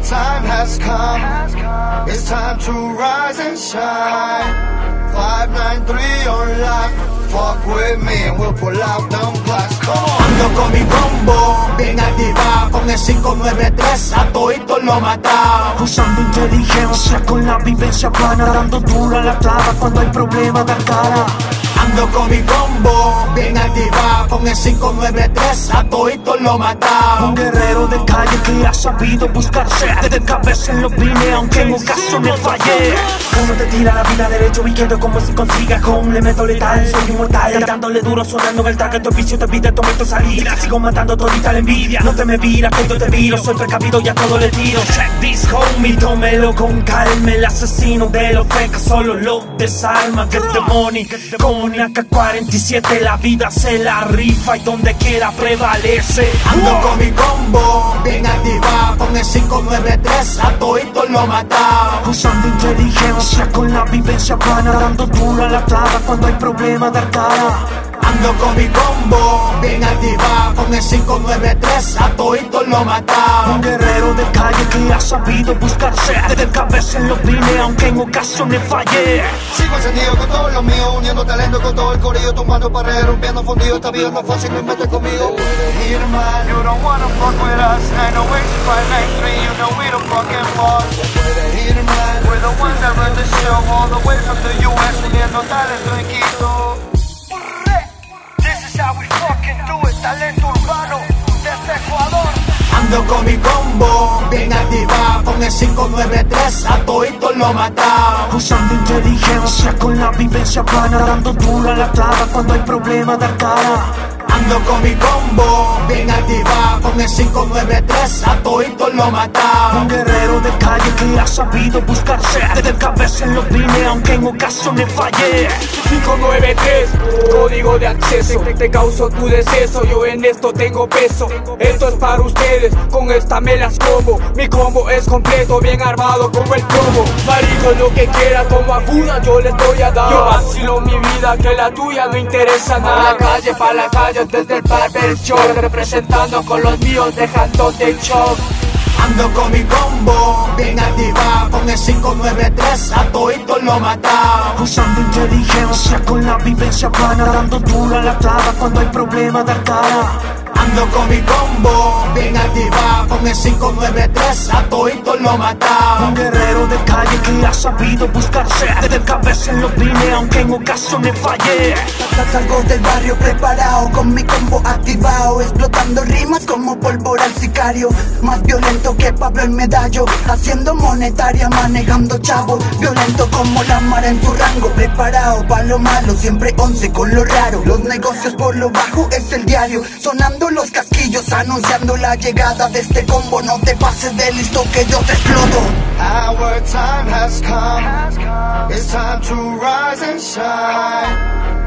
has come. It's time to rise and shine. 593 on lock. Fuck with me and we'll pull out them blocks. Come on. Ando con mi combo, bien activado Con el 593 a todito lo matado Usando inteligencia con la vivencia plana Dando duro a la clava cuando hay problema dar cara Ando con mi combo, bien activado Con el 593 a todito lo matado Un guerrero de calle que ha sabido buscarse Desde cabeza en lo vine aunque en ocasiones fallé. Uno te tira la vida derecho y quedo como si consiga con Le meto letal, soy inmortal Dándole duro sonando en el target, tu vicio te pide momento salida. Sigo matando todita la envidia No te me vira, que yo te viro. Soy precavido y a todo le tiro. Check this homie, tómelo con calma. El asesino de los fecas solo lo desarma. Get the money, con una K-47 La vida se la rifa y donde quiera prevalece. Ando con mi combo, bien activado Con el 593 a todito lo matado Usando inteligencia con la vivencia plana Dando duro a la clava cuando hay problema dar cara Ando con mi combo, bien activado Con el 593 a todito lo matado Un guerrero de calle que ha sabido buscarse. Desde cabeza en lo vine aunque en ocasiones fallé Sigo encendido con todo lo mío, uniendo talento con todo el corillo, tumbando paredes, rompiendo fundido, esta vida no es fácil, no inventes conmigo. Puedes ir mal, You don't wanna fuck with us 908-593, you. Know we the fucking mal. We're the ones that run the show all the way from the US Uniendo talento en Quito Talento urbano desde Ecuador. Ando con mi combo, bien activado Con el 593 a todito lo matado Usando inteligencia con la vivencia plana Dando duro a la clava cuando hay problema dar cara Ando con mi combo, bien activado Con el 593 a todito lo matado Un guerrero de calle que ha sabido buscarse Desde cabeza en lo vine aunque en ocasiones fallé. 593, código de acceso Te, causo tu deceso, yo en esto tengo peso. Esto es para ustedes, con esta me las como. Mi combo es completo, bien armado como el plomo Marico, lo que quiera, como aguda yo les doy a dar. Yo vacilo mi vida, que la tuya no interesa nada. La calle, pa' la calle, desde el barber show Representando con los míos, dejándote en shock Ando con mi combo, bien activado Con el 593 a todito lo matado Usando inteligencia con la vivencia plana Dando duro a la clava cuando hay problema dar cara Ando con mi combo, bien activado Con el 593 a todito lo matado Un guerrero de calle que ha sabido buscarse Desde cabeza lo vine aunque en ocasiones fallé. Sal- Salgo del barrio preparado con mi combo activado Explotando rimas como pólvora al sicario. Más violento que Pablo el medallo Haciendo monetaria, manejando chavo. Violento como la mar en su rango Preparado pa' lo malo, siempre once con lo raro. Los negocios por lo bajo es el diario Sonando los casquillos anunciando la llegada de este combo. No te pases de listo que yo te exploto Our time has come. It's time to rise and shine.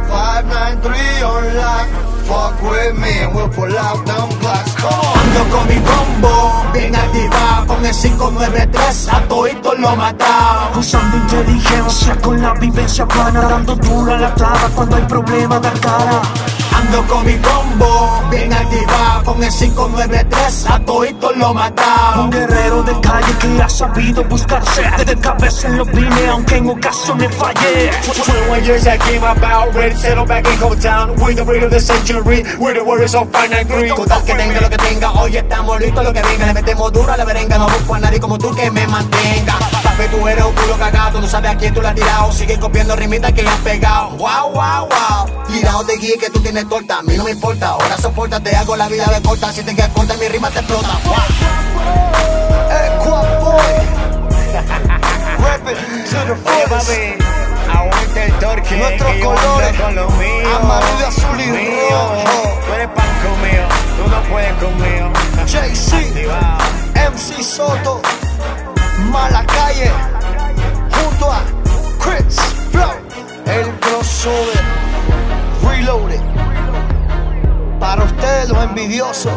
593 on lock. Fuck with me and we'll pull out them blocks. Come on. Ando con mi combo, bien activado Con el 593 a todito lo matado Usando inteligencia con la vivencia plana Dando duro a la clava cuando hay problema dar cara Ando con mi combo, bien activado Con el 593 a todito lo matado. Un guerrero de calle que ha sabido buscarse Desde cabeza en lo vine aunque en ocasiones fallé 21 years I came about, ready to settle back in hometown We're the rate of the century, we're the warriors of 593 Total que tenga lo que tenga, hoy estamos listos lo que venga. Le metemos duro a la berenga, no busco a nadie como tú que me mantenga. Papi, tú eres un culo cagado, sabes a quién tú la has tirado Sigue copiando rimitas que le has pegado Wow, wow, wow Tirado de guía que tú tienes torta, a mí no me importa Ahora soporta, te hago la vida de corta Si te quedas corta, mi rima te explota Wow. The Oye, papi, aguanta el torque. Nuestros que colores, con lo mío. amarillo, azul y Mío. rojo. Tú eres pan conmigo, tú no puedes conmigo. JC. MC Soto, Malacalle, junto crossover, Reloaded. Para ustedes los envidiosos,